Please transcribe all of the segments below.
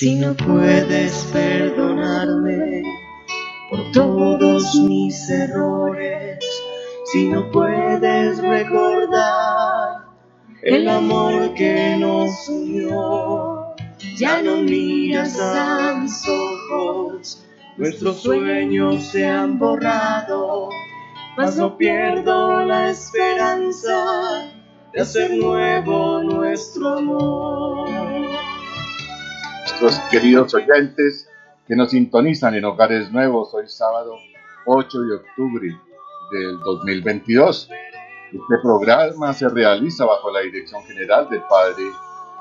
Si no puedes perdonarme por todos mis errores, si no puedes recordar el amor que nos unió, ya no miras a mis ojos, nuestros sueños se han borrado, mas no pierdo la esperanza de hacer nuevo nuestro amor nuestros queridos oyentes que nos sintonizan en Hogares Nuevos hoy sábado 8 de octubre del 2022. Este programa se realiza bajo la dirección general del Padre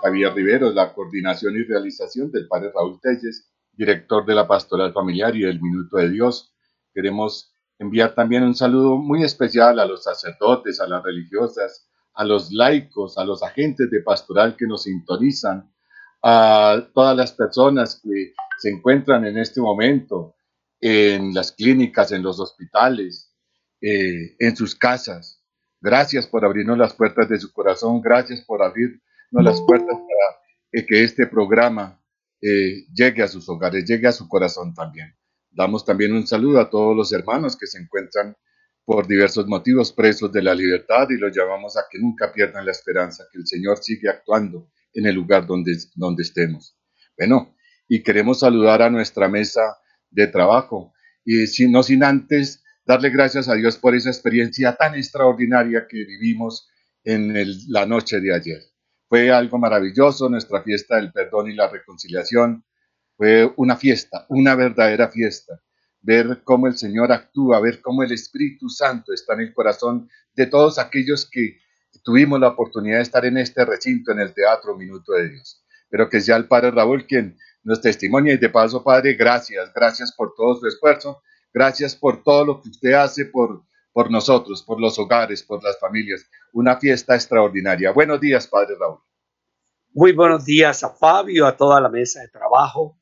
Javier Riveros, la coordinación y realización del Padre Raúl Telles, director de la Pastoral Familiar y del Minuto de Dios. Queremos enviar también un saludo muy especial a los sacerdotes, a las religiosas, a los laicos, a los agentes de pastoral que nos sintonizan a todas las personas que se encuentran en este momento en las clínicas, en los hospitales, eh, en sus casas. Gracias por abrirnos las puertas de su corazón, gracias por abrirnos las puertas para que este programa eh, llegue a sus hogares, llegue a su corazón también. Damos también un saludo a todos los hermanos que se encuentran por diversos motivos presos de la libertad y los llamamos a que nunca pierdan la esperanza, que el Señor sigue actuando en el lugar donde, donde estemos. Bueno, y queremos saludar a nuestra mesa de trabajo y si, no sin antes darle gracias a Dios por esa experiencia tan extraordinaria que vivimos en la noche de ayer. Fue algo maravilloso, nuestra fiesta del perdón y la reconciliación. Fue una fiesta, una verdadera fiesta. Ver cómo el Señor actúa, ver cómo el Espíritu Santo está en el corazón de todos aquellos que tuvimos la oportunidad de estar en este recinto, en el Teatro Minuto de Dios. Pero que sea el Padre Raúl quien nos testimonia y de paso, Padre, gracias, gracias por todo su esfuerzo, gracias por todo lo que usted hace por, por nosotros, por los hogares, por las familias. Una fiesta extraordinaria. Buenos días, Padre Raúl. Muy buenos días a Fabio, a toda la mesa de trabajo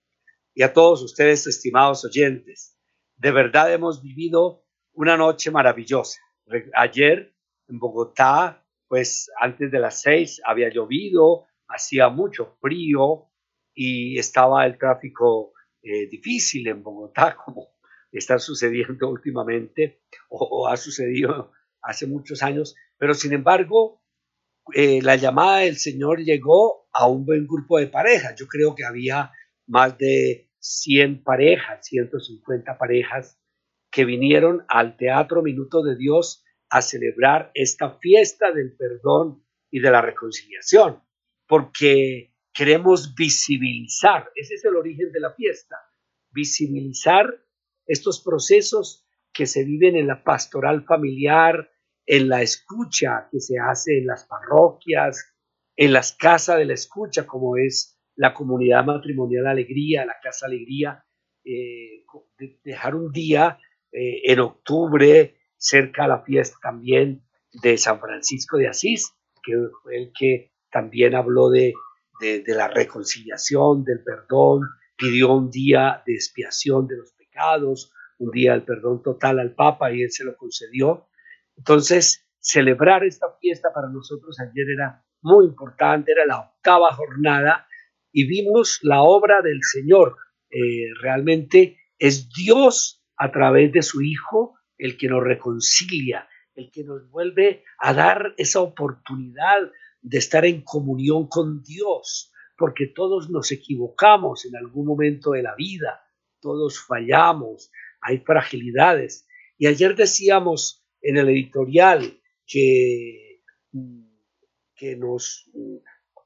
y a todos ustedes, estimados oyentes. De verdad hemos vivido una noche maravillosa. Ayer en Bogotá pues antes de las seis había llovido, hacía mucho frío y estaba el tráfico eh, difícil en Bogotá, como está sucediendo últimamente o, ha sucedido hace muchos años, pero sin embargo, eh, la llamada del Señor llegó a un buen grupo de parejas. Yo creo que había más de 100 parejas, 150 parejas que vinieron al Teatro Minuto de Dios a celebrar esta fiesta del perdón y de la reconciliación, porque queremos visibilizar, ese es el origen de la fiesta, visibilizar estos procesos que se viven en la pastoral familiar, en la escucha que se hace en las parroquias, en las casas de la escucha, como es la comunidad matrimonial Alegría, la Casa Alegría, eh, dejar un día eh, en octubre cerca a la fiesta también de San Francisco de Asís, que fue el que también habló de, de, la reconciliación, del perdón, pidió un día de expiación de los pecados, un día del perdón total al Papa y él se lo concedió. Entonces, celebrar esta fiesta para nosotros ayer era muy importante, era la octava jornada y vimos la obra del Señor. Eh, realmente es Dios a través de su Hijo el que nos reconcilia, el que nos vuelve a dar esa oportunidad de estar en comunión con Dios, porque todos nos equivocamos en algún momento de la vida, todos fallamos, hay fragilidades. Y ayer decíamos en el editorial que, que nos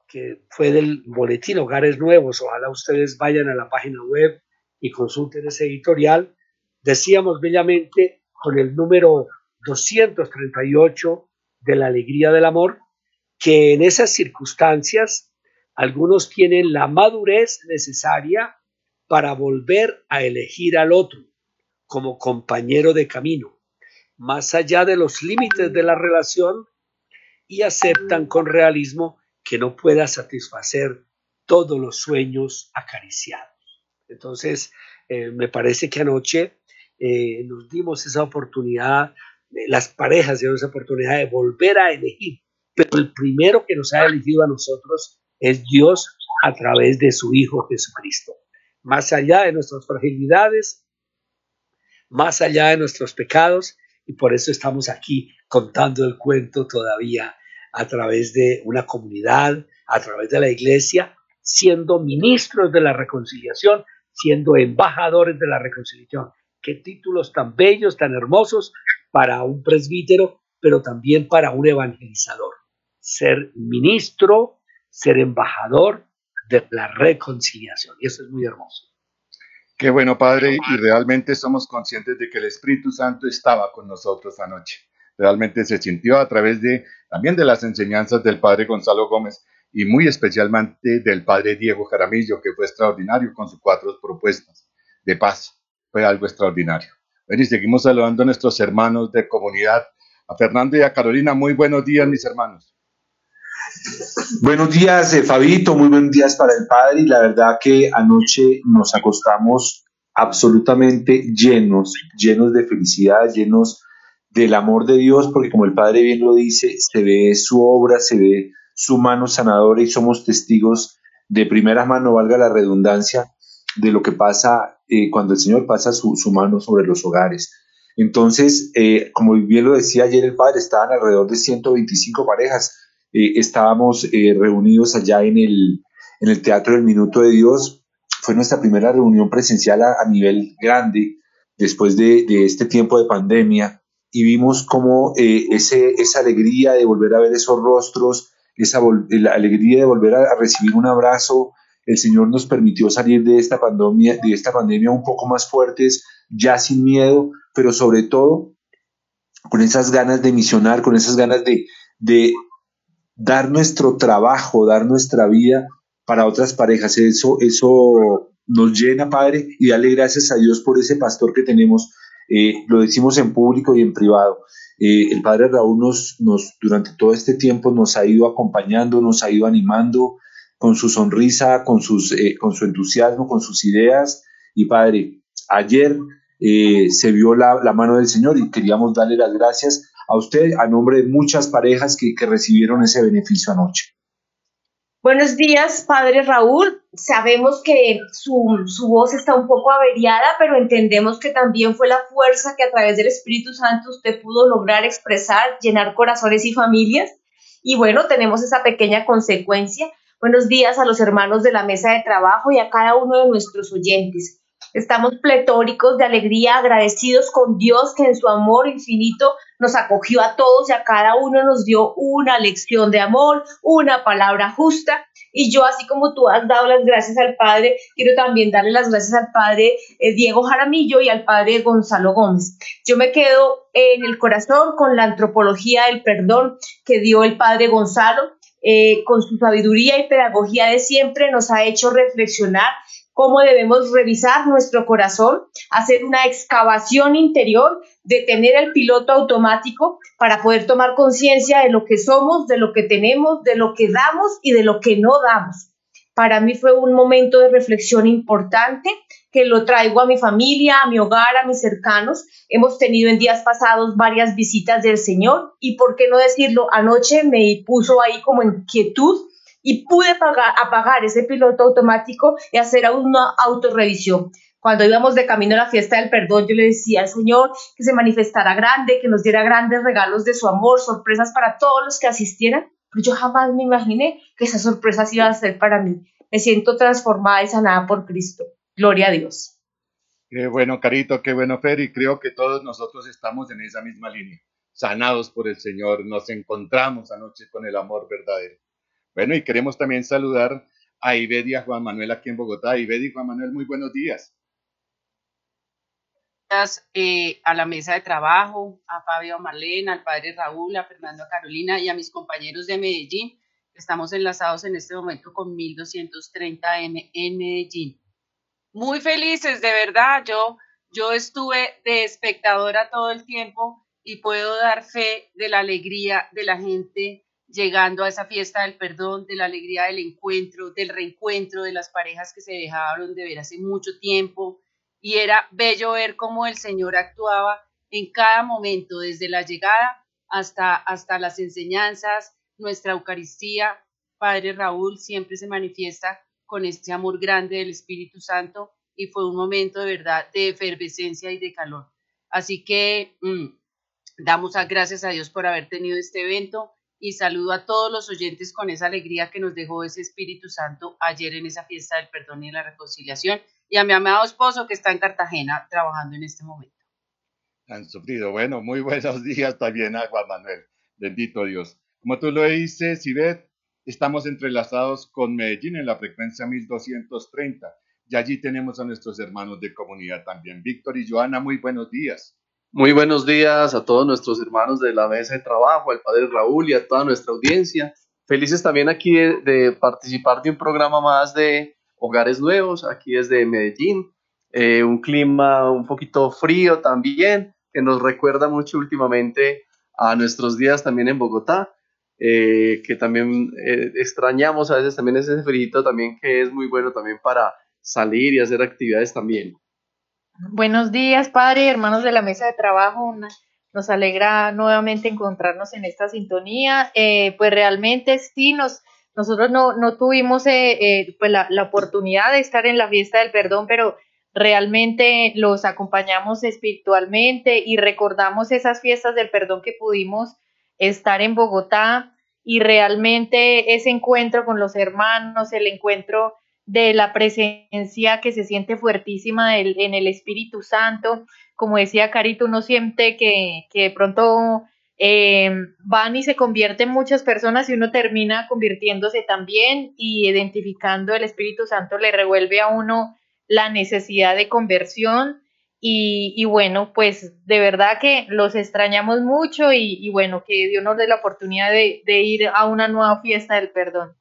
que fue del boletín Hogares Nuevos, ojalá ustedes vayan a la página web y consulten ese editorial, decíamos bellamente con el número 238 de la alegría del amor, que en esas circunstancias algunos tienen la madurez necesaria para volver a elegir al otro como compañero de camino, más allá de los límites de la relación y aceptan con realismo que no pueda satisfacer todos los sueños acariciados. Entonces, eh, me parece que anoche eh, nos dimos esa oportunidad, las parejas dieron esa oportunidad de volver a elegir, pero el primero que nos ha elegido a nosotros es Dios a través de su Hijo Jesucristo. Más allá de nuestras fragilidades, más allá de nuestros pecados, y por eso estamos aquí contando el cuento todavía a través de una comunidad, a través de la iglesia, siendo ministros de la reconciliación, siendo embajadores de la reconciliación. Qué títulos tan bellos, tan hermosos para un presbítero, pero también para un evangelizador. Ser ministro, ser embajador de la reconciliación. Y eso es muy hermoso. Qué bueno, Padre, y realmente somos conscientes de que el Espíritu Santo estaba con nosotros anoche. Realmente se sintió a través de también de las enseñanzas del Padre Gonzalo Gómez y muy especialmente del Padre Diego Jaramillo, que fue extraordinario con sus cuatro propuestas de paz. Fue algo extraordinario. Bueno, y seguimos saludando a nuestros hermanos de comunidad. A Fernando y a Carolina, muy buenos días, mis hermanos. Buenos días, eh, Fabito, muy buenos días para el Padre. Y la verdad que anoche nos acostamos absolutamente llenos, llenos de felicidad, llenos del amor de Dios, porque como el Padre bien lo dice, se ve su obra, se ve su mano sanadora y somos testigos de primera mano, valga la redundancia, de lo que pasa eh, cuando el Señor pasa su, mano sobre los hogares. Entonces, eh, como bien lo decía ayer el Padre, estaban alrededor de 125 parejas eh, estábamos eh, reunidos allá en el, en el Teatro del Minuto de Dios. Fue nuestra primera reunión presencial a, nivel grande después de, este tiempo de pandemia y vimos cómo esa alegría de volver a ver esos rostros, esa la alegría de volver a, recibir un abrazo, el Señor nos permitió salir de esta pandemia, de esta pandemia un poco más fuertes, ya sin miedo, pero sobre todo con esas ganas de misionar, con esas ganas de, dar nuestro trabajo, dar nuestra vida para otras parejas. Eso, eso nos llena, Padre, y darle gracias a Dios por ese pastor que tenemos. Eh, lo decimos en público y en privado. Eh, el Padre Raúl nos, nos, durante todo este tiempo nos ha ido acompañando, nos ha ido animando con su sonrisa, con, sus, eh, con su entusiasmo, con sus ideas. Y Padre, ayer se vio la, la mano del Señor y queríamos darle las gracias a usted a nombre de muchas parejas que, recibieron ese beneficio anoche. Buenos días, padre Raúl. Sabemos que su, su, voz está un poco averiada, pero entendemos que también fue la fuerza que a través del Espíritu Santo usted pudo lograr expresar, llenar corazones y familias. Y bueno, tenemos esa pequeña consecuencia. Buenos días a los hermanos de la mesa de trabajo y a cada uno de nuestros oyentes. Estamos pletóricos de alegría, agradecidos con Dios que en su amor infinito nos acogió a todos y a cada uno nos dio una lección de amor, una palabra justa. Y yo, así como tú has dado las gracias al Padre, quiero también darle las gracias al Padre eh, Diego Jaramillo y al Padre Gonzalo Gómez. Yo me quedo en el corazón con la antropología del perdón que dio el Padre Gonzalo. Eh, con su sabiduría y pedagogía de siempre nos ha hecho reflexionar cómo debemos revisar nuestro corazón, hacer una excavación interior, detener el piloto automático para poder tomar conciencia de lo que somos, de lo que tenemos, de lo que damos y de lo que no damos. Para mí fue un momento de reflexión importante que lo traigo a mi familia, a mi hogar, a mis cercanos. Hemos tenido en días pasados varias visitas del Señor y, por qué no decirlo, anoche me puso ahí como inquietud y pude pagar, apagar ese piloto automático y hacer una autorrevisión. Cuando íbamos de camino a la fiesta del perdón, yo le decía al Señor que se manifestara grande, que nos diera grandes regalos de su amor, sorpresas para todos los que asistieran, pero yo jamás me imaginé que esas sorpresas iban a ser para mí. Me siento transformada y sanada por Cristo. Gloria a Dios. Qué bueno, Carito, qué bueno, Fer, y creo que todos nosotros estamos en esa misma línea, sanados por el Señor, nos encontramos anoche con el amor verdadero. Bueno, y queremos también saludar a Ived y a Juan Manuel aquí en Bogotá. Ived y Juan Manuel, muy buenos días. eh, a la mesa de trabajo, a Fabio Marlene, al padre Raúl, a Fernando a Carolina y a mis compañeros de Medellín. Estamos enlazados en este momento con 1230M en Medellín. Muy felices, de verdad. Yo, yo estuve de espectadora todo el tiempo y puedo dar fe de la alegría de la gente llegando a esa fiesta del perdón, de la alegría del encuentro, del reencuentro de las parejas que se dejaron de ver hace mucho tiempo. Y era bello ver cómo el Señor actuaba en cada momento, desde la llegada hasta, hasta las enseñanzas, nuestra Eucaristía. Padre Raúl siempre se manifiesta con este amor grande del Espíritu Santo y fue un momento de verdad de efervescencia y de calor. Así que mm, damos gracias a Dios por haber tenido este evento y saludo a todos los oyentes con esa alegría que nos dejó ese Espíritu Santo ayer en esa fiesta del perdón y la reconciliación y a mi amado esposo que está en Cartagena trabajando en este momento. Han sufrido. Bueno, muy buenos días también a Juan Manuel. Bendito Dios. Como tú lo dices, Sibet, estamos entrelazados con Medellín en la frecuencia 1230 y allí tenemos a nuestros hermanos de comunidad también. Víctor y Joana, muy buenos días. Muy buenos días a todos nuestros hermanos de la mesa de trabajo, al padre Raúl y a toda nuestra audiencia. Felices también aquí de, participar de un programa más de Hogares Nuevos, aquí desde Medellín. Eh, un clima un poquito frío también, que nos recuerda mucho últimamente a nuestros días también en Bogotá, eh, que también eh, extrañamos a veces también ese frío también que es muy bueno también para salir y hacer actividades también. Buenos días, padre, hermanos de la mesa de trabajo. Nos alegra nuevamente encontrarnos en esta sintonía. Eh, pues realmente sí, nos, nosotros no, no tuvimos eh, pues la, la, oportunidad de estar en la fiesta del perdón, pero realmente los acompañamos espiritualmente y recordamos esas fiestas del perdón que pudimos estar en Bogotá y realmente ese encuentro con los hermanos, el encuentro de la presencia que se siente fuertísima en el Espíritu Santo. Como decía Carito, uno siente que, de pronto eh, van y se convierten muchas personas y uno termina convirtiéndose también y identificando el Espíritu Santo le revuelve a uno la necesidad de conversión. Y, bueno, pues de verdad que los extrañamos mucho y, bueno, que Dios nos dé la oportunidad de ir a una nueva fiesta del perdón.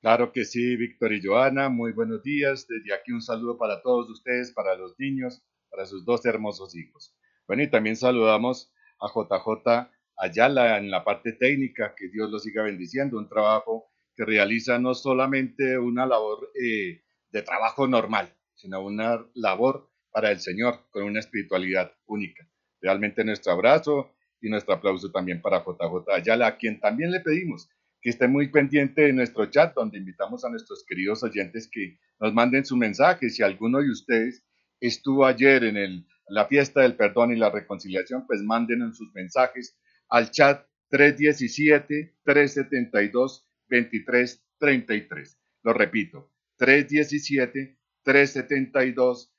Claro que sí, Víctor y Joana, muy buenos días. Desde aquí un saludo para todos ustedes, para los niños, para sus dos hermosos hijos. Bueno, y también saludamos a JJ Ayala en la parte técnica, que Dios lo siga bendiciendo, un trabajo que realiza no solamente una labor eh, de trabajo normal, sino una labor para el Señor con una espiritualidad única. Realmente nuestro abrazo y nuestro aplauso también para JJ Ayala, a quien también le pedimos que esté muy pendiente de nuestro chat, donde invitamos a nuestros queridos oyentes que nos manden su mensaje. Si alguno de ustedes estuvo ayer en el, la fiesta del perdón y la reconciliación, pues manden sus mensajes al chat 317-372-2333. Lo repito, 317-372-2333.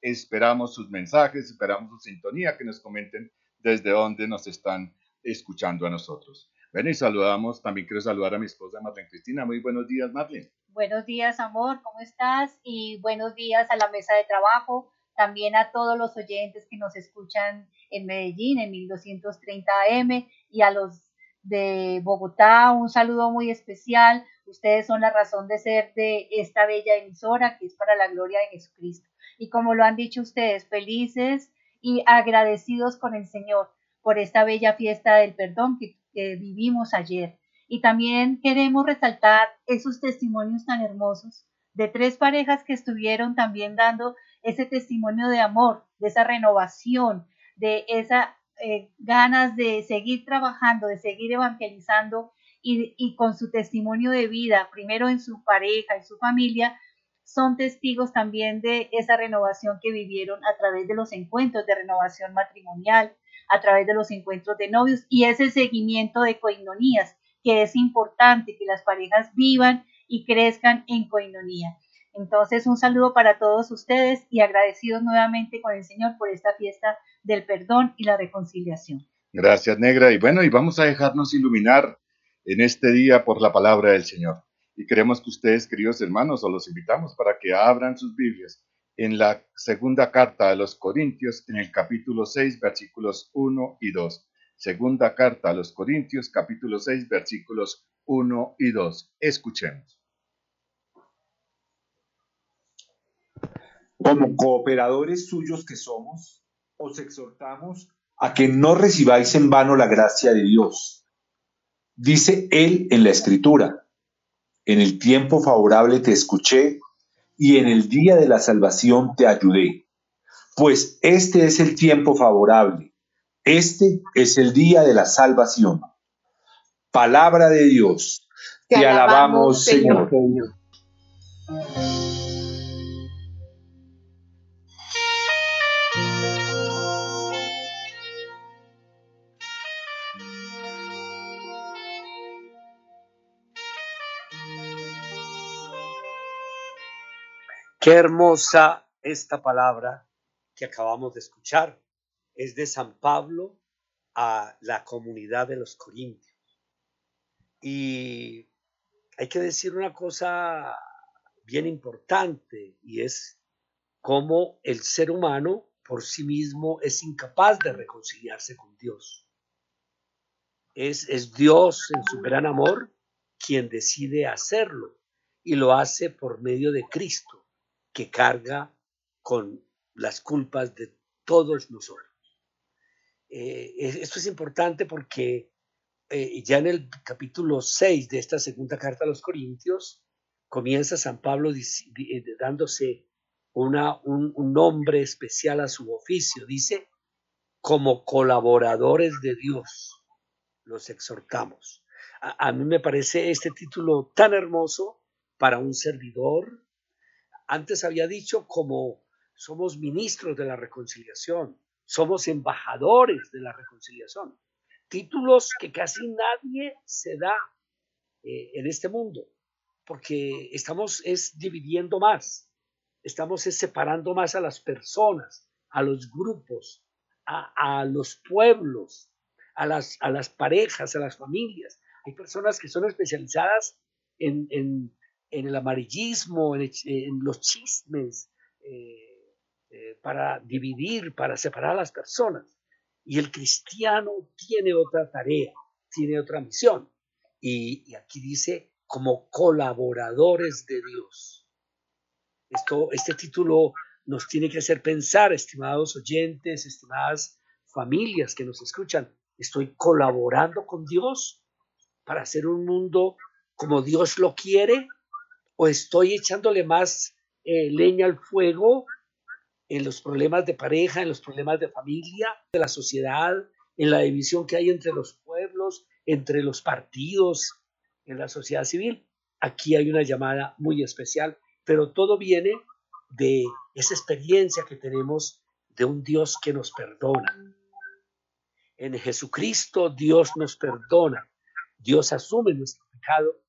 Esperamos sus mensajes, esperamos su sintonía, que nos comenten desde dónde nos están escuchando a nosotros. Bueno, y saludamos, también quiero saludar a mi esposa Marlene Cristina. Muy buenos días, Marlene. Buenos días, amor, ¿cómo estás? Y buenos días a la mesa de trabajo, también a todos los oyentes que nos escuchan en Medellín, en 1230 AM, y a los de Bogotá, un saludo muy especial. Ustedes son la razón de ser de esta bella emisora que es para la gloria de Jesucristo. Y como lo han dicho ustedes, felices y agradecidos con el Señor por esta bella fiesta del perdón que, vivimos ayer. Y también queremos resaltar esos testimonios tan hermosos de tres parejas que estuvieron también dando ese testimonio de amor, de esa renovación, de esas eh, ganas de seguir trabajando, de seguir evangelizando y, con su testimonio de vida, primero en su pareja, en su familia, son testigos también de esa renovación que vivieron a través de los encuentros de renovación matrimonial, a través de los encuentros de novios y ese seguimiento de coinonías, que es importante que las parejas vivan y crezcan en coinonía. Entonces, un saludo para todos ustedes y agradecidos nuevamente con el Señor por esta fiesta del perdón y la reconciliación. Gracias, Negra. Y bueno, y vamos a dejarnos iluminar en este día por la palabra del Señor. Y queremos que ustedes, queridos hermanos, os los invitamos para que abran sus Biblias en la segunda carta a los Corintios, en el capítulo 6, versículos 1 y 2. Segunda carta a los Corintios, capítulo 6, versículos 1 y 2. Escuchemos. Como cooperadores suyos que somos, os exhortamos a que no recibáis en vano la gracia de Dios. Dice él en la escritura, en el tiempo favorable te escuché y en el día de la salvación te ayudé. Pues este es el tiempo favorable, este es el día de la salvación. Palabra de Dios, te, alabamos, Señor. Qué hermosa esta palabra que acabamos de escuchar. Es de San Pablo a la comunidad de los Corintios. Y hay que decir una cosa bien importante y es cómo el ser humano por sí mismo es incapaz de reconciliarse con Dios. Es, es Dios en su gran amor quien decide hacerlo y lo hace por medio de Cristo que carga con las culpas de todos nosotros. Eh, esto es importante porque eh, ya en el capítulo 6 de esta segunda carta a los Corintios, comienza San Pablo eh, dándose una, un, nombre especial a su oficio. Dice, como colaboradores de Dios, los exhortamos. a mí me parece este título tan hermoso para un servidor, antes había dicho como somos ministros de la reconciliación, somos embajadores de la reconciliación. Títulos que casi nadie se da eh, en este mundo, porque estamos es dividiendo más, estamos es separando más a las personas, a los grupos, a, los pueblos, a las, a las parejas, a las familias. Hay personas que son especializadas en, en el amarillismo, en, los chismes, eh, eh, para dividir, para separar a las personas. Y el cristiano tiene otra tarea, tiene otra misión. Y, aquí dice, como colaboradores de Dios. Esto, este título nos tiene que hacer pensar, estimados oyentes, estimadas familias que nos escuchan, estoy colaborando con Dios para hacer un mundo como Dios lo quiere o estoy echándole más eh, leña al fuego en los problemas de pareja, en los problemas de familia, de la sociedad, en la división que hay entre los pueblos, entre los partidos, en la sociedad civil. Aquí hay una llamada muy especial, pero todo viene de esa experiencia que tenemos de un Dios que nos perdona. En Jesucristo Dios nos perdona, Dios asume nuestro pecado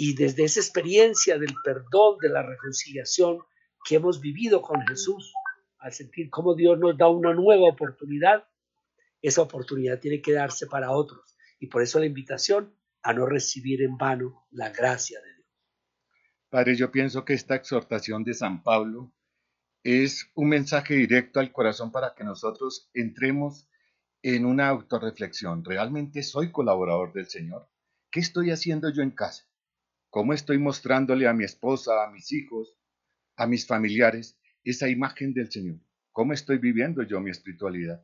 y desde esa experiencia del perdón, de la reconciliación que hemos vivido con Jesús, al sentir cómo Dios nos da una nueva oportunidad, esa oportunidad tiene que darse para otros. Y por eso la invitación a no recibir en vano la gracia de Dios. Padre, yo pienso que esta exhortación de San Pablo es un mensaje directo al corazón para que nosotros entremos en una autorreflexión. ¿Realmente soy colaborador del Señor? ¿Qué estoy haciendo yo en casa? ¿Cómo estoy mostrándole a mi esposa, a mis hijos, a mis familiares esa imagen del Señor? ¿Cómo estoy viviendo yo mi espiritualidad?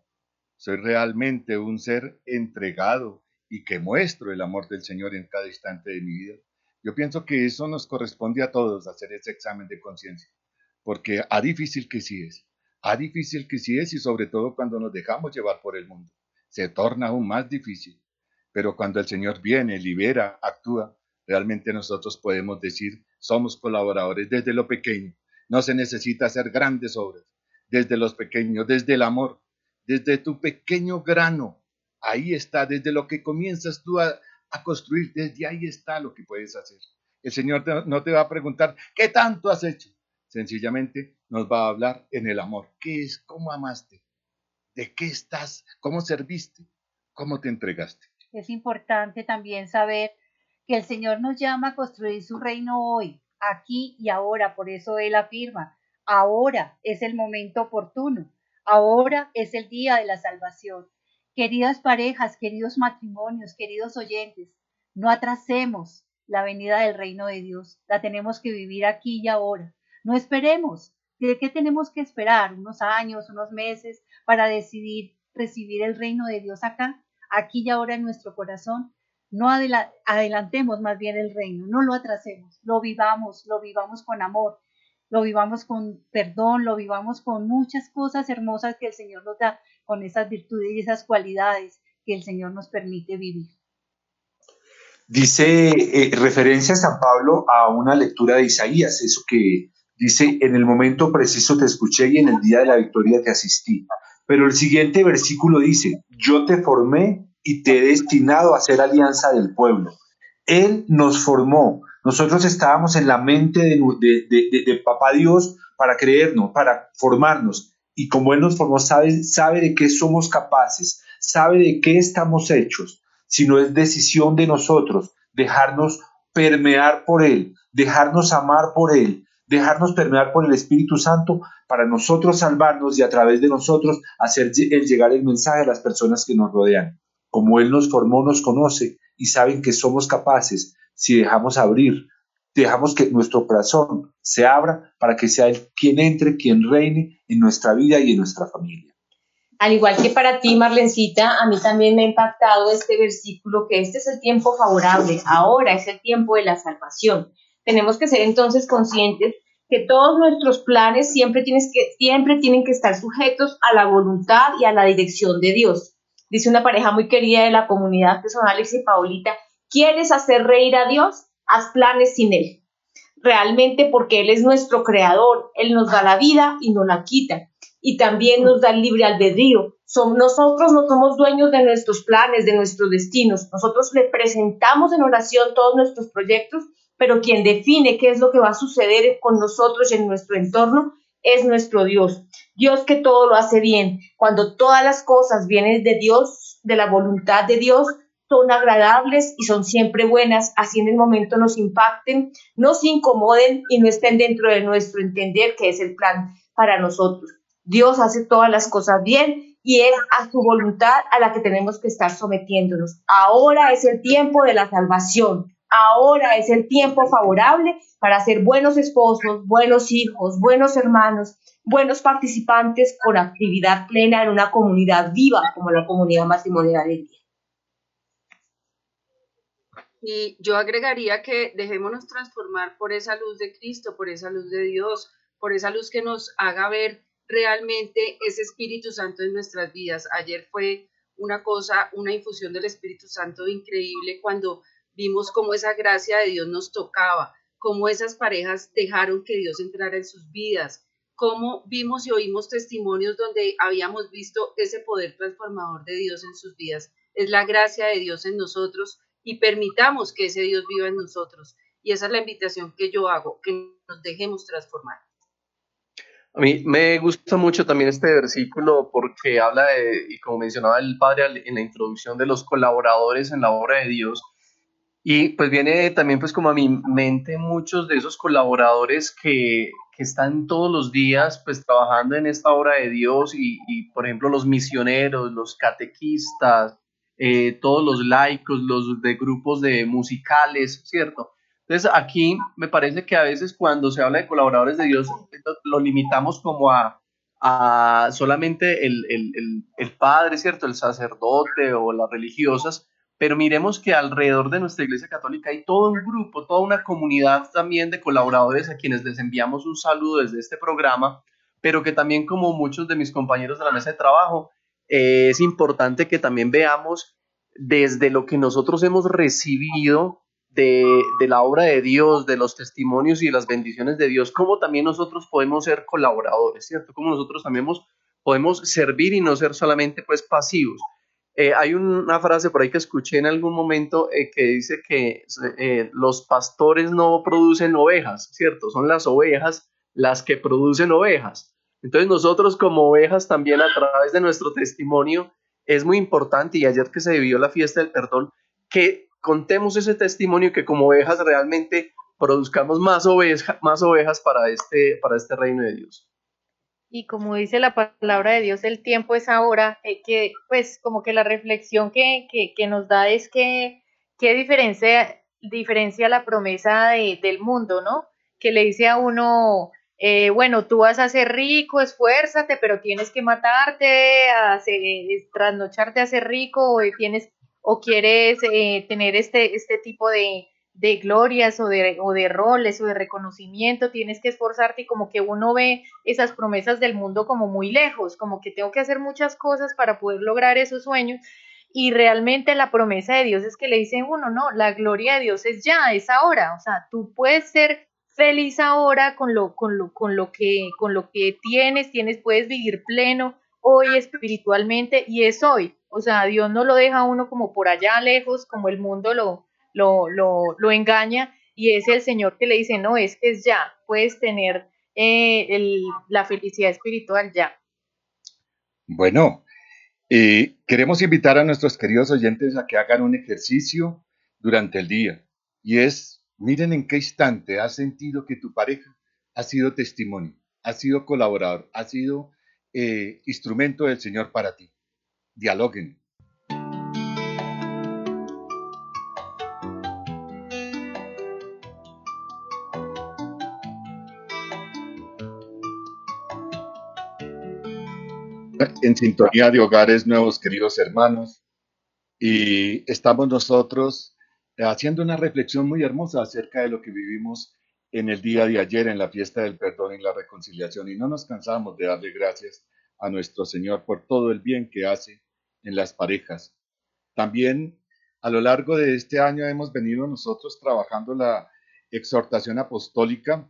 ¿Soy realmente un ser entregado y que muestro el amor del Señor en cada instante de mi vida? Yo pienso que eso nos corresponde a todos hacer ese examen de conciencia, porque a difícil que sí es, a difícil que sí es y sobre todo cuando nos dejamos llevar por el mundo, se torna aún más difícil. Pero cuando el Señor viene, libera, actúa, Realmente nosotros podemos decir, somos colaboradores desde lo pequeño. No se necesita hacer grandes obras. Desde los pequeños, desde el amor, desde tu pequeño grano. Ahí está, desde lo que comienzas tú a, construir, desde ahí está lo que puedes hacer. El Señor no te va a preguntar, ¿qué tanto has hecho? Sencillamente nos va a hablar en el amor. ¿Qué es? ¿Cómo amaste? ¿De qué estás? ¿Cómo serviste? ¿Cómo te entregaste? Es importante también saber que el Señor nos llama a construir su reino hoy, aquí y ahora. Por eso Él afirma, Ahora es el momento oportuno. Ahora es el día de la salvación. Queridas parejas, queridos matrimonios, queridos oyentes, no atrasemos la venida del reino de Dios. La tenemos que vivir aquí y ahora. No esperemos. ¿De qué tenemos que esperar? ¿Unos años, unos meses para decidir recibir el reino de Dios acá, aquí y ahora en nuestro corazón? No adelantemos más bien el reino, no lo atrasemos, lo vivamos, lo vivamos con amor, lo vivamos con perdón, lo vivamos con muchas cosas hermosas que el Señor nos da, con esas virtudes y esas cualidades que el Señor nos permite vivir. Dice eh, referencia a San Pablo a una lectura de Isaías, eso que dice, en el momento preciso te escuché y en el día de la victoria te asistí. Pero el siguiente versículo dice, yo te formé y te he destinado a ser alianza del pueblo. Él nos formó. Nosotros estábamos en la mente de, Papá Dios para creernos, para formarnos. Y como Él nos formó, sabe, sabe de qué somos capaces, sabe de qué estamos hechos. Si no es decisión de nosotros dejarnos permear por Él, dejarnos amar por Él, dejarnos permear por el Espíritu Santo para nosotros salvarnos y a través de nosotros hacer llegar el mensaje a las personas que nos rodean. Como Él nos formó, nos conoce y saben que somos capaces si dejamos abrir, dejamos que nuestro corazón se abra para que sea Él quien entre, quien reine en nuestra vida y en nuestra familia. Al igual que para ti, Marlencita, a mí también me ha impactado este versículo, que este es el tiempo favorable, ahora es el tiempo de la salvación. Tenemos que ser entonces conscientes que todos nuestros planes siempre, que, siempre tienen que estar sujetos a la voluntad y a la dirección de Dios dice una pareja muy querida de la comunidad que son Alex y Paulita, ¿quieres hacer reír a Dios? Haz planes sin Él. Realmente porque Él es nuestro creador, Él nos da la vida y nos la quita. Y también nos da el libre albedrío. Nosotros no somos dueños de nuestros planes, de nuestros destinos. Nosotros le presentamos en oración todos nuestros proyectos, pero quien define qué es lo que va a suceder con nosotros y en nuestro entorno es nuestro Dios. Dios que todo lo hace bien. Cuando todas las cosas vienen de Dios, de la voluntad de Dios, son agradables y son siempre buenas, así en el momento nos impacten, nos incomoden y no estén dentro de nuestro entender que es el plan para nosotros. Dios hace todas las cosas bien y es a su voluntad a la que tenemos que estar sometiéndonos. Ahora es el tiempo de la salvación. Ahora es el tiempo favorable para ser buenos esposos, buenos hijos, buenos hermanos, buenos participantes con actividad plena en una comunidad viva como la comunidad matrimonial de día. Y yo agregaría que dejémonos transformar por esa luz de Cristo, por esa luz de Dios, por esa luz que nos haga ver realmente ese Espíritu Santo en nuestras vidas. Ayer fue una cosa, una infusión del Espíritu Santo increíble cuando vimos cómo esa gracia de Dios nos tocaba, cómo esas parejas dejaron que Dios entrara en sus vidas, cómo vimos y oímos testimonios donde habíamos visto ese poder transformador de Dios en sus vidas. Es la gracia de Dios en nosotros y permitamos que ese Dios viva en nosotros. Y esa es la invitación que yo hago, que nos dejemos transformar. A mí me gusta mucho también este versículo porque habla de, y como mencionaba el padre en la introducción, de los colaboradores en la obra de Dios y pues viene también pues como a mi mente muchos de esos colaboradores que, que están todos los días pues trabajando en esta obra de Dios y, por ejemplo los misioneros, los catequistas, eh, todos los laicos, los de grupos de musicales, ¿cierto? Entonces aquí me parece que a veces cuando se habla de colaboradores de Dios lo limitamos como a, a solamente el, el, el, el padre, ¿cierto? El sacerdote o las religiosas, pero miremos que alrededor de nuestra Iglesia Católica hay todo un grupo, toda una comunidad también de colaboradores a quienes les enviamos un saludo desde este programa, pero que también como muchos de mis compañeros de la mesa de trabajo, eh, es importante que también veamos desde lo que nosotros hemos recibido de, la obra de Dios, de los testimonios y de las bendiciones de Dios, cómo también nosotros podemos ser colaboradores, ¿cierto? Cómo nosotros también podemos servir y no ser solamente pues pasivos. Eh, hay una frase por ahí que escuché en algún momento eh, que dice que eh, los pastores no producen ovejas, ¿cierto? Son las ovejas las que producen ovejas. Entonces nosotros como ovejas también a través de nuestro testimonio es muy importante y ayer que se vivió la fiesta del perdón, que contemos ese testimonio que como ovejas realmente produzcamos más, oveja, más ovejas para este, para este reino de Dios. Y como dice la palabra de Dios, el tiempo es ahora, eh, que pues como que la reflexión que, que, nos da es que qué diferencia, diferencia la promesa del mundo, ¿no? Que le dice a uno, eh, bueno, tú vas a ser rico, esfuérzate, pero tienes que matarte, a trasnocharte a ser rico, o tienes, o quieres eh, tener este, este tipo de, de glorias o de, o de roles o de reconocimiento, tienes que esforzarte y como que uno ve esas promesas del mundo como muy lejos, como que tengo que hacer muchas cosas para poder lograr esos sueños y realmente la promesa de Dios es que le dice uno, no, la gloria de Dios es ya, es ahora, o sea, tú puedes ser feliz ahora con lo, con lo, con lo que, con lo que tienes, tienes, puedes vivir pleno hoy espiritualmente y es hoy, o sea, Dios no lo deja uno como por allá lejos, como el mundo lo, lo, lo, engaña y es el Señor que le dice, no, es que es ya, puedes tener eh, la felicidad espiritual ya. Bueno, eh, queremos invitar a nuestros queridos oyentes a que hagan un ejercicio durante el día y es, miren en qué instante has sentido que tu pareja ha sido testimonio, ha sido colaborador, ha sido eh, instrumento del Señor para ti. Dialoguen, en sintonía de hogares nuevos, queridos hermanos, y estamos nosotros haciendo una reflexión muy hermosa acerca de lo que vivimos en el día de ayer, en la fiesta del perdón y la reconciliación, y no nos cansamos de darle gracias a nuestro Señor por todo el bien que hace en las parejas. También a lo largo de este año hemos venido nosotros trabajando la exhortación apostólica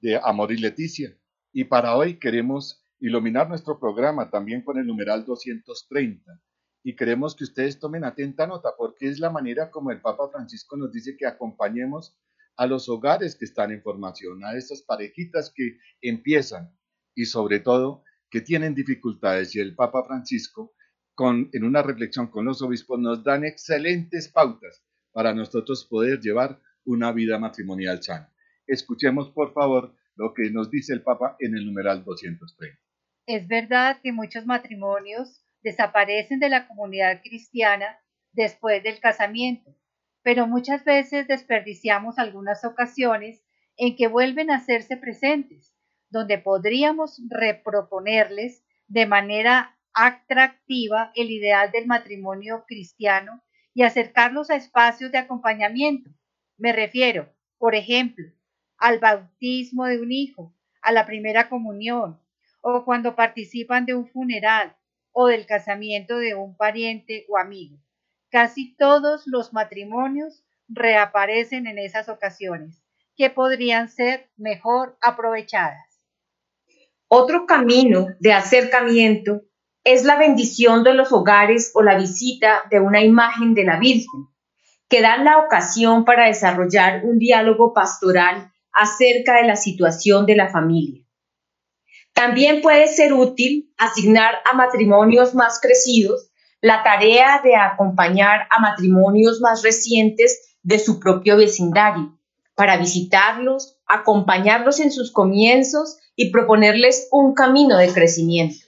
de Amor y Leticia, y para hoy queremos iluminar nuestro programa también con el numeral 230. Y queremos que ustedes tomen atenta nota porque es la manera como el Papa Francisco nos dice que acompañemos a los hogares que están en formación, a esas parejitas que empiezan y sobre todo que tienen dificultades. Y el Papa Francisco, con, en una reflexión con los obispos, nos dan excelentes pautas para nosotros poder llevar una vida matrimonial sana. Escuchemos, por favor, lo que nos dice el Papa en el numeral 230. Es verdad que muchos matrimonios desaparecen de la comunidad cristiana después del casamiento, pero muchas veces desperdiciamos algunas ocasiones en que vuelven a hacerse presentes, donde podríamos reproponerles de manera atractiva el ideal del matrimonio cristiano y acercarlos a espacios de acompañamiento. Me refiero, por ejemplo, al bautismo de un hijo, a la primera comunión, o cuando participan de un funeral o del casamiento de un pariente o amigo. Casi todos los matrimonios reaparecen en esas ocasiones, que podrían ser mejor aprovechadas. Otro camino de acercamiento es la bendición de los hogares o la visita de una imagen de la Virgen, que dan la ocasión para desarrollar un diálogo pastoral acerca de la situación de la familia. También puede ser útil asignar a matrimonios más crecidos la tarea de acompañar a matrimonios más recientes de su propio vecindario, para visitarlos, acompañarlos en sus comienzos y proponerles un camino de crecimiento.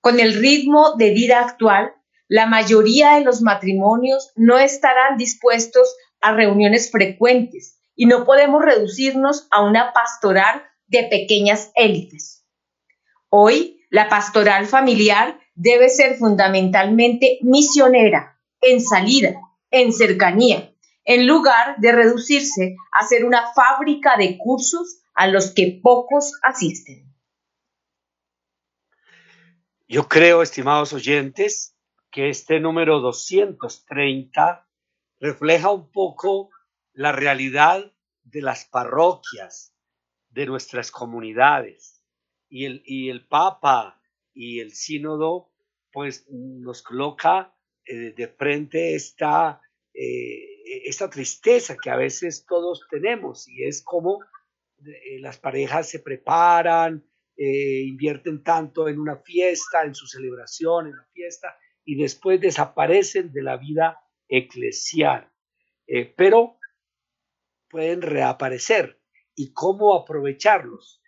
Con el ritmo de vida actual, la mayoría de los matrimonios no estarán dispuestos a reuniones frecuentes y no podemos reducirnos a una pastoral de pequeñas élites. Hoy, la pastoral familiar debe ser fundamentalmente misionera, en salida, en cercanía, en lugar de reducirse a ser una fábrica de cursos a los que pocos asisten. Yo creo, estimados oyentes, que este número 230 refleja un poco la realidad de las parroquias, de nuestras comunidades y el, y el Papa y el Sínodo pues nos coloca eh, de frente esta, eh, esta tristeza que a veces todos tenemos y es como eh, las parejas se preparan, invierten tanto en una fiesta, en su celebración, en la fiesta, y después desaparecen de la vida eclesial. pero pueden reaparecer y cómo aprovecharlos.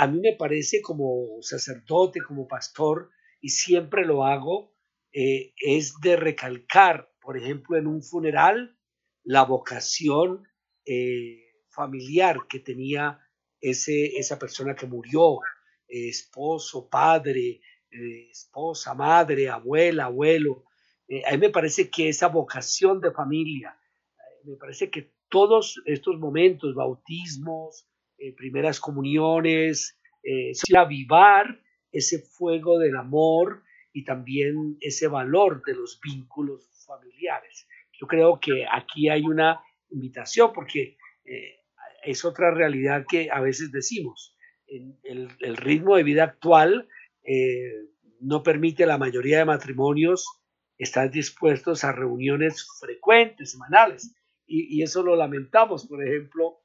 A mí me parece como sacerdote, como pastor, y siempre lo hago, eh, es de recalcar, por ejemplo, en un funeral, la vocación eh, familiar que tenía ese, esa persona que murió, esposo, padre, esposa, madre, abuela, abuelo. a mí me parece que esa vocación de familia, me parece que todos estos momentos, bautismos, eh, primeras comuniones, eh, avivar ese fuego del amor y también ese valor de los vínculos familiares. Yo creo que aquí hay una invitación porque eh, es otra realidad que a veces decimos. el, ritmo de vida actual eh, no permite a la mayoría de matrimonios estar dispuestos a reuniones frecuentes, semanales y, eso lo lamentamos, por ejemplo,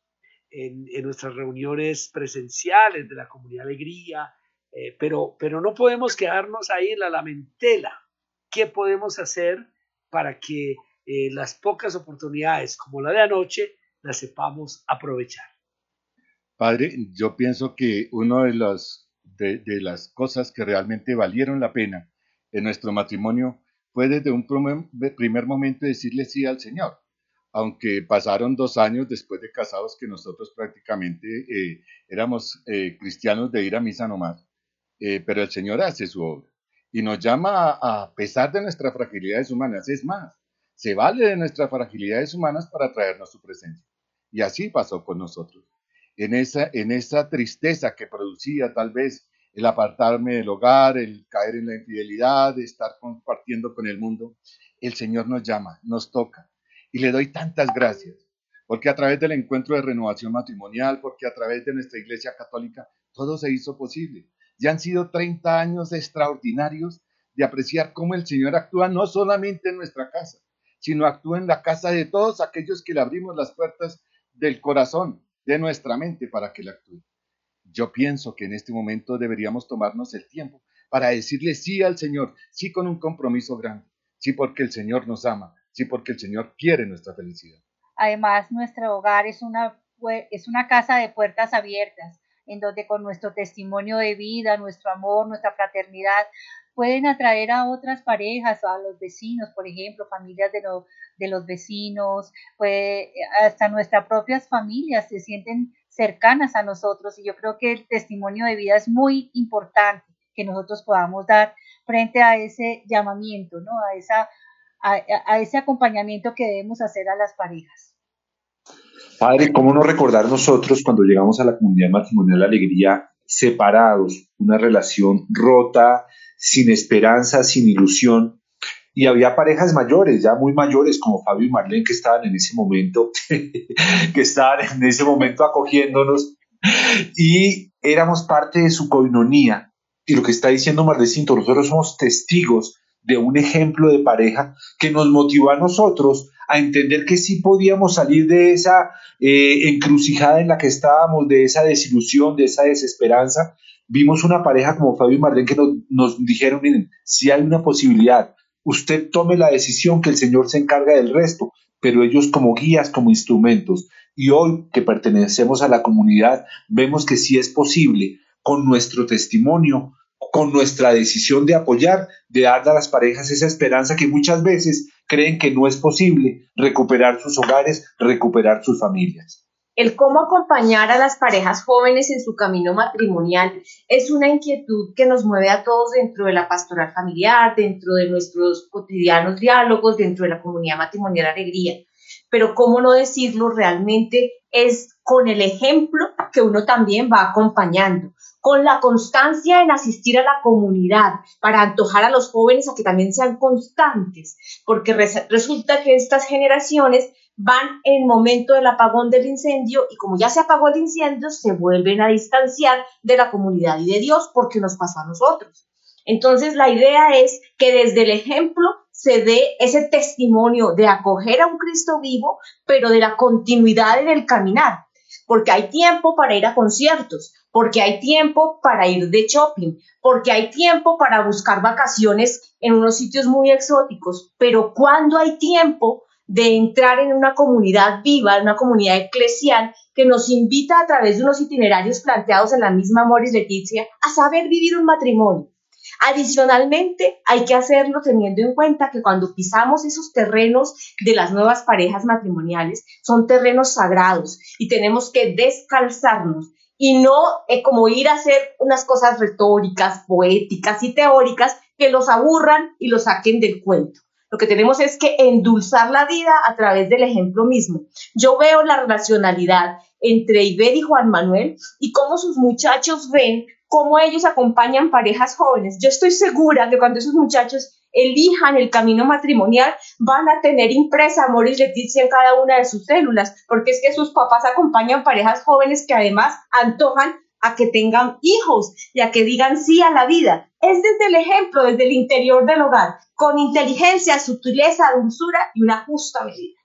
en, nuestras reuniones presenciales de la comunidad Alegría, eh, pero, pero no podemos quedarnos ahí en la lamentela. ¿Qué podemos hacer para que eh, las pocas oportunidades como la de anoche las sepamos aprovechar? Padre, yo pienso que una de, de, de las cosas que realmente valieron la pena en nuestro matrimonio fue desde un primer momento decirle sí al Señor aunque pasaron dos años después de casados que nosotros prácticamente eh, éramos eh, cristianos de ir a misa nomás, eh, pero el Señor hace su obra y nos llama a, pesar de nuestras fragilidades humanas, es más, se vale de nuestras fragilidades humanas para traernos su presencia. Y así pasó con nosotros. En esa, en esa tristeza que producía tal vez el apartarme del hogar, el caer en la infidelidad, estar compartiendo con el mundo, el Señor nos llama, nos toca y le doy tantas gracias, porque a través del encuentro de renovación matrimonial, porque a través de nuestra Iglesia Católica, todo se hizo posible. Ya han sido 30 años extraordinarios de apreciar cómo el Señor actúa no solamente en nuestra casa, sino actúa en la casa de todos aquellos que le abrimos las puertas del corazón, de nuestra mente, para que le actúe. Yo pienso que en este momento deberíamos tomarnos el tiempo para decirle sí al Señor, sí con un compromiso grande, sí porque el Señor nos ama, sí porque el Señor quiere nuestra felicidad. Además, nuestro hogar es una, es una casa de puertas abiertas, en donde con nuestro testimonio de vida, nuestro amor, nuestra fraternidad, pueden atraer a otras parejas, a los vecinos, por ejemplo, familias de, de los vecinos, hasta nuestras propias familias se sienten cercanas a nosotros y yo creo que el testimonio de vida es muy importante que nosotros podamos dar frente a ese llamamiento, ¿no? A esa a, ese acompañamiento que debemos hacer a las parejas. Padre, ¿cómo no recordar nosotros cuando llegamos a la comunidad matrimonial Alegría separados, una relación rota, sin esperanza, sin ilusión? Y había parejas mayores, ya muy mayores, como Fabio y Marlene, que estaban en ese momento, que estaban en ese momento acogiéndonos, y éramos parte de su coinonía. Y lo que está diciendo Marlecinto, nosotros somos testigos de un ejemplo de pareja que nos motivó a nosotros a entender que sí podíamos salir de esa eh, encrucijada en la que estábamos, de esa desilusión, de esa desesperanza. Vimos una pareja como Fabio y Marlene que nos, nos dijeron, miren, si hay una posibilidad, usted tome la decisión que el Señor se encarga del resto, pero ellos como guías, como instrumentos. Y hoy que pertenecemos a la comunidad, vemos que sí es posible, con nuestro testimonio, con nuestra decisión de apoyar, de dar a las parejas esa esperanza que muchas veces creen que no es posible recuperar sus hogares, recuperar sus familias. El cómo acompañar a las parejas jóvenes en su camino matrimonial es una inquietud que nos mueve a todos dentro de la pastoral familiar, dentro de nuestros cotidianos diálogos, dentro de la comunidad matrimonial Alegría. Pero cómo no decirlo, realmente es con el ejemplo que uno también va acompañando con la constancia en asistir a la comunidad, para antojar a los jóvenes a que también sean constantes, porque resulta que estas generaciones van en momento del apagón del incendio y como ya se apagó el incendio, se vuelven a distanciar de la comunidad y de Dios porque nos pasó a nosotros. Entonces la idea es que desde el ejemplo se dé ese testimonio de acoger a un Cristo vivo, pero de la continuidad en el caminar, porque hay tiempo para ir a conciertos, porque hay tiempo para ir de shopping, porque hay tiempo para buscar vacaciones en unos sitios muy exóticos, pero cuando hay tiempo de entrar en una comunidad viva, en una comunidad eclesial que nos invita a través de unos itinerarios planteados en la misma Moris Leticia a saber vivir un matrimonio. Adicionalmente, hay que hacerlo teniendo en cuenta que cuando pisamos esos terrenos de las nuevas parejas matrimoniales, son terrenos sagrados y tenemos que descalzarnos y no eh, como ir a hacer unas cosas retóricas, poéticas y teóricas que los aburran y los saquen del cuento. Lo que tenemos es que endulzar la vida a través del ejemplo mismo. Yo veo la relacionalidad entre Iber y Juan Manuel y cómo sus muchachos ven cómo ellos acompañan parejas jóvenes. Yo estoy segura que cuando esos muchachos elijan el camino matrimonial, van a tener impresa amor y Leticia en cada una de sus células, porque es que sus papás acompañan parejas jóvenes que además antojan a que tengan hijos y a que digan sí a la vida. Es desde el ejemplo, desde el interior del hogar, con inteligencia, sutileza, dulzura y una justa medida.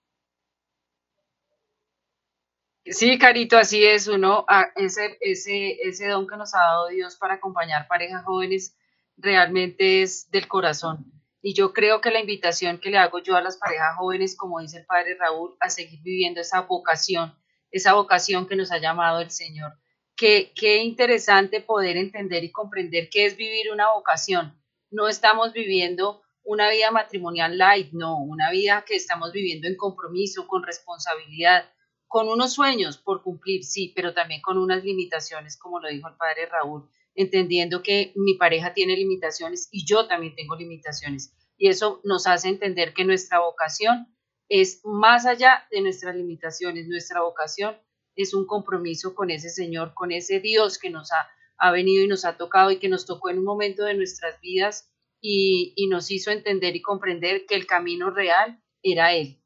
Sí, Carito, así es. Uno, ese, ese, ese don que nos ha dado Dios para acompañar parejas jóvenes realmente es del corazón. Y yo creo que la invitación que le hago yo a las parejas jóvenes, como dice el padre Raúl, a seguir viviendo esa vocación, esa vocación que nos ha llamado el Señor. Qué, qué interesante poder entender y comprender qué es vivir una vocación. No estamos viviendo una vida matrimonial light, no, una vida que estamos viviendo en compromiso, con responsabilidad, con unos sueños por cumplir, sí, pero también con unas limitaciones, como lo dijo el padre Raúl, entendiendo que mi pareja tiene limitaciones y yo también tengo limitaciones. Y eso nos hace entender que nuestra vocación es más allá de nuestras limitaciones. Nuestra vocación es un compromiso con ese Señor, con ese Dios que nos ha, ha venido y nos ha tocado y que nos tocó en un momento de nuestras vidas y, y nos hizo entender y comprender que el camino real era Él.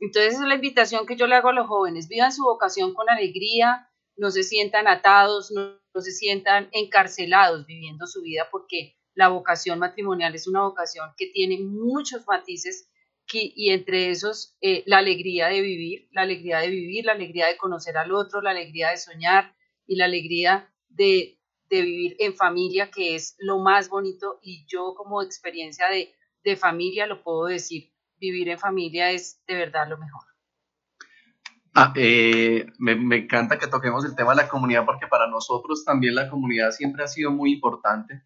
Entonces es la invitación que yo le hago a los jóvenes, vivan su vocación con alegría, no se sientan atados, no se sientan encarcelados viviendo su vida porque la vocación matrimonial es una vocación que tiene muchos matices y entre esos eh, la alegría de vivir, la alegría de vivir, la alegría de conocer al otro, la alegría de soñar y la alegría de, vivir en familia, que es lo más bonito y yo como experiencia de familia lo puedo decir, vivir en familia es de verdad lo mejor. Ah, eh, me, me, encanta que toquemos el tema de la comunidad porque para nosotros también la comunidad siempre ha sido muy importante.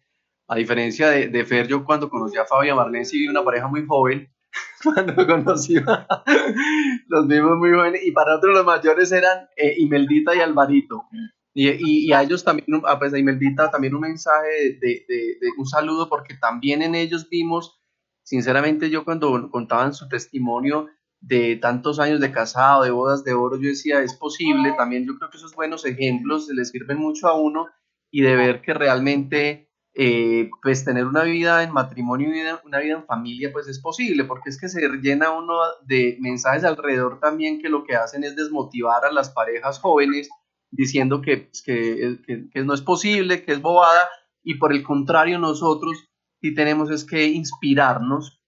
A diferencia de, de Fer, yo cuando conocí a Fabio y a Marlene sí vi una pareja muy joven. Cuando conocí a los vimos muy jóvenes y para otros los mayores eran eh, Imeldita y Alvarito. Y, a ellos también, a pues a Imeldita también un mensaje de un saludo porque también en ellos vimos, sinceramente yo cuando contaban su testimonio, de tantos años de casado, de bodas de oro, yo decía, es posible, también yo creo que esos buenos ejemplos le sirven mucho a uno y de ver que realmente, eh, pues tener una vida en matrimonio y una vida en familia, pues es posible, porque es que se llena uno de mensajes alrededor también que lo que hacen es desmotivar a las parejas jóvenes, diciendo que, pues, que, que, que no es posible, que es bobada, y por el contrario nosotros sí tenemos es que inspirarnos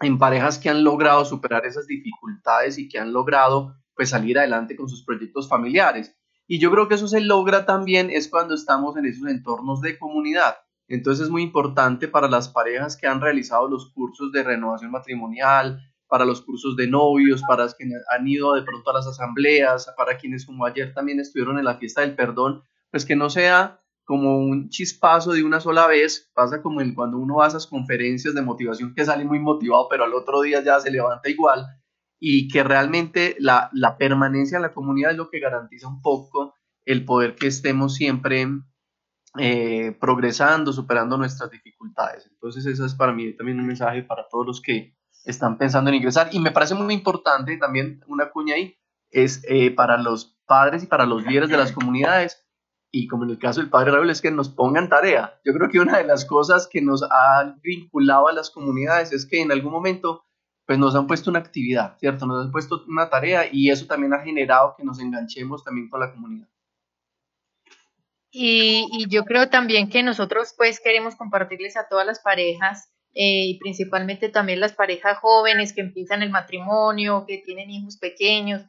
en parejas que han logrado superar esas dificultades y que han logrado pues salir adelante con sus proyectos familiares. Y yo creo que eso se logra también es cuando estamos en esos entornos de comunidad. Entonces es muy importante para las parejas que han realizado los cursos de renovación matrimonial, para los cursos de novios, para los que han ido de pronto a las asambleas, para quienes como ayer también estuvieron en la fiesta del perdón, pues que no sea como un chispazo de una sola vez, pasa como el, cuando uno va a esas conferencias de motivación que sale muy motivado, pero al otro día ya se levanta igual, y que realmente la, la permanencia en la comunidad es lo que garantiza un poco el poder que estemos siempre eh, progresando, superando nuestras dificultades. Entonces, eso es para mí también un mensaje para todos los que están pensando en ingresar. Y me parece muy importante también una cuña ahí, es eh, para los padres y para los líderes de las comunidades y como en el caso del padre Raúl, es que nos pongan tarea. Yo creo que una de las cosas que nos ha vinculado a las comunidades es que en algún momento pues nos han puesto una actividad, ¿cierto? Nos han puesto una tarea y eso también ha generado que nos enganchemos también con la comunidad. Y, yo creo también que nosotros pues queremos compartirles a todas las parejas eh, y principalmente también las parejas jóvenes que empiezan el matrimonio, que tienen hijos pequeños,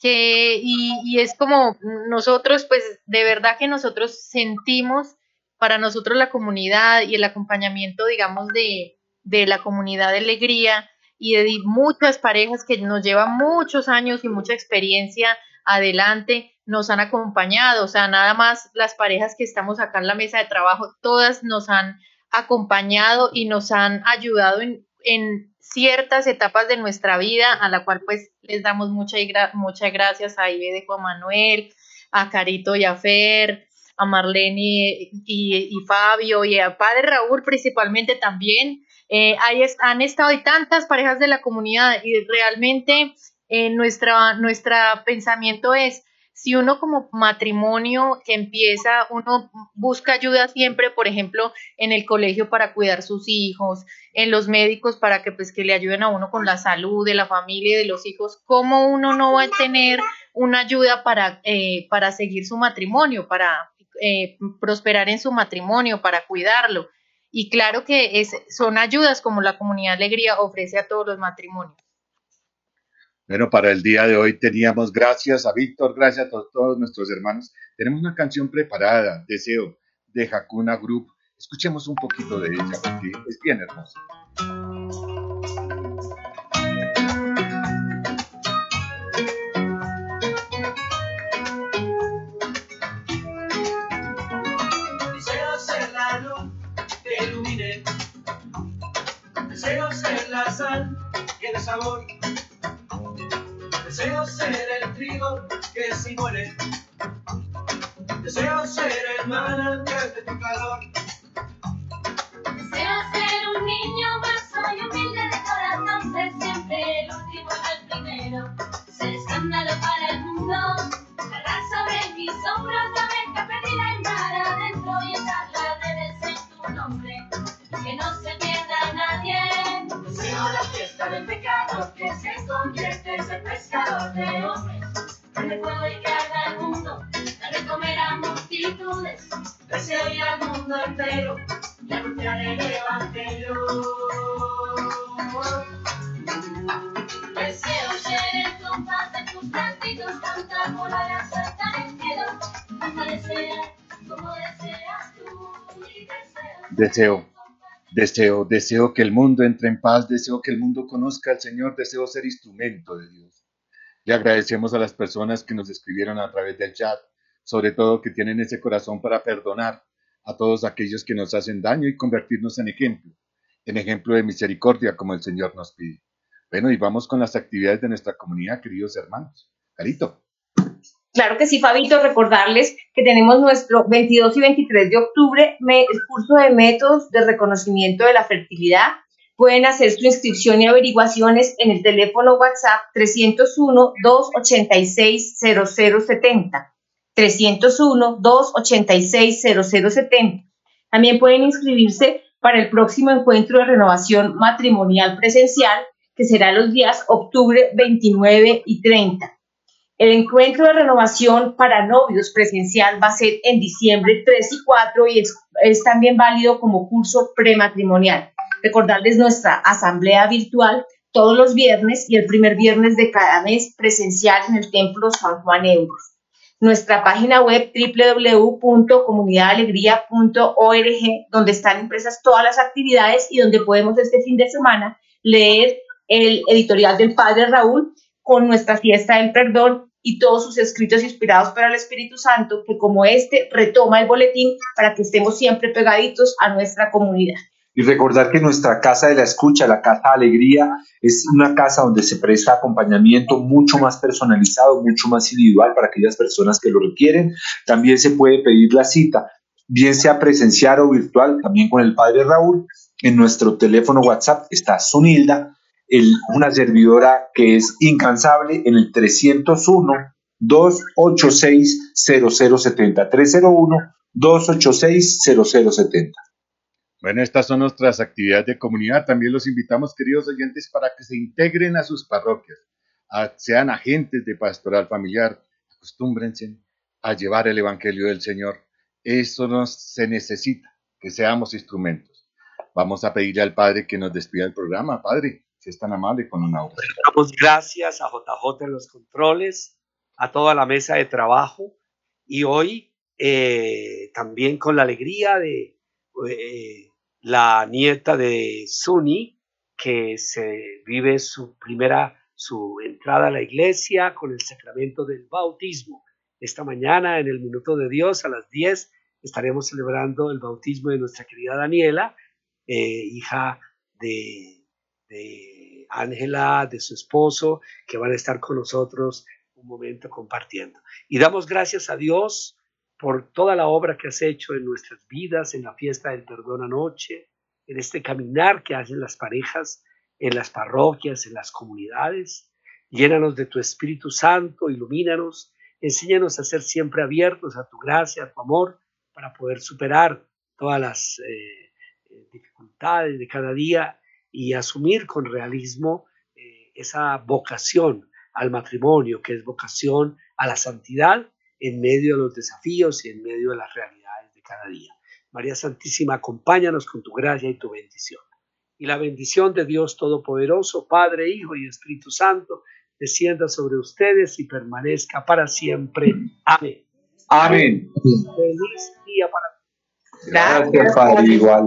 que, y, y, es como nosotros, pues de verdad que nosotros sentimos para nosotros la comunidad y el acompañamiento, digamos, de, de la comunidad de alegría, y de muchas parejas que nos llevan muchos años y mucha experiencia adelante, nos han acompañado, o sea, nada más las parejas que estamos acá en la mesa de trabajo, todas nos han acompañado y nos han ayudado en, ciertas etapas de nuestra vida, a la cual pues les damos muchas gracias a Ibe de Manuel, a Carito y a Fer, a Marlene y, y, Fabio y a Padre Raúl principalmente también. Eh, ahí han estado y tantas parejas de la comunidad y realmente eh, nuestra pensamiento es, si uno como matrimonio que empieza, uno busca ayuda siempre, por ejemplo, en el colegio para cuidar sus hijos, en los médicos para que pues que le ayuden a uno con la salud de la familia y de los hijos, ¿cómo uno no va a tener una ayuda para, eh, para seguir su matrimonio, para eh, prosperar en su matrimonio, para cuidarlo? Y claro que es, son ayudas como la comunidad Alegría ofrece a todos los matrimonios. Bueno, para el día de hoy teníamos, gracias a Víctor, gracias a todos, nuestros hermanos, tenemos una canción preparada, Deseo, de Hakuna Group. Escuchemos un poquito de ella porque es bien hermosa. Deseo ser la sal que dé sabor Deseo ser el trigo que si muere. Deseo ser el manantial de tu calor. Deseo ser un niño más y humilde de corazón, ser siempre el último y el primero. Ser escándalo para el mundo, cargar sobre mis hombros la beca perdida en mar adentro y echarla de en tu nombre. Que no se la fiesta del pecado que se convierte en de hombres, de fuego y haga el mundo, de comer a multitudes, deseo ir al mundo entero y anunciar el evangelio. Deseo ser el compás de tus cantitos, cantar por la saltar el cielo, hasta desear como deseas tú y deseo. Deseo, deseo que el mundo entre en paz, deseo que el mundo conozca al Señor, deseo ser instrumento de Dios. Le agradecemos a las personas que nos escribieron a través del chat, sobre todo que tienen ese corazón para perdonar a todos aquellos que nos hacen daño y convertirnos en ejemplo, en ejemplo de misericordia como el Señor nos pide. Bueno, y vamos con las actividades de nuestra comunidad, queridos hermanos. Carito. Claro que sí, Fabito, recordarles que tenemos nuestro 22 y 23 de octubre el curso de métodos de reconocimiento de la fertilidad Pueden hacer su inscripción y averiguaciones en el teléfono WhatsApp 301-286-0070. 301-286-0070. También pueden inscribirse para el próximo encuentro de renovación matrimonial presencial, que será los días octubre 29 y 30. El encuentro de renovación para novios presencial va a ser en diciembre 3 y 4 y es, también válido como curso prematrimonial. Recordarles nuestra asamblea virtual todos los viernes y el primer viernes de cada mes presencial en el Templo San Juan Euros. Nuestra página web www.comunidadalegría.org, donde están impresas todas las actividades y donde podemos este fin de semana leer el editorial del Padre Raúl con nuestra fiesta del perdón y todos sus escritos inspirados para el Espíritu Santo, que como este retoma el boletín para que estemos siempre pegaditos a nuestra comunidad y recordar que nuestra casa de la escucha, la casa alegría, es una casa donde se presta acompañamiento mucho más personalizado, mucho más individual para aquellas personas que lo requieren. También se puede pedir la cita, bien sea presencial o virtual, también con el padre Raúl. En nuestro teléfono WhatsApp está Sunilda, una servidora que es incansable en el 301 286 0070 301 286 0070. Bueno, estas son nuestras actividades de comunidad. También los invitamos, queridos oyentes, para que se integren a sus parroquias, sean agentes de pastoral familiar, acostúmbrense a llevar el Evangelio del Señor. Eso nos se necesita, que seamos instrumentos. Vamos a pedirle al Padre que nos despida el programa. Padre, si es tan amable con una obra. Damos gracias a JJ en los controles, a toda la mesa de trabajo y hoy eh, también con la alegría de... Eh, la nieta de Suni, que se vive su primera, su entrada a la iglesia con el sacramento del bautismo. Esta mañana, en el Minuto de Dios, a las 10, estaremos celebrando el bautismo de nuestra querida Daniela, eh, hija de Ángela, de, su esposo, que van a estar con nosotros un momento compartiendo. Y damos gracias a Dios por toda la obra que has hecho en nuestras vidas, en la fiesta del perdón anoche, en este caminar que hacen las parejas, en las parroquias, en las comunidades. Llénanos de tu Espíritu Santo, ilumínanos, enséñanos a ser siempre abiertos a tu gracia, a tu amor, para poder superar todas las eh, eh, dificultades de cada día y asumir con realismo eh, esa vocación al matrimonio, que es vocación a la santidad en medio de los desafíos y en medio de las realidades de cada día. María Santísima, acompáñanos con tu gracia y tu bendición. Y la bendición de Dios Todopoderoso, Padre, Hijo y Espíritu Santo, descienda sobre ustedes y permanezca para siempre. Amén. Amén. Feliz día para Gracias, Padre, igual.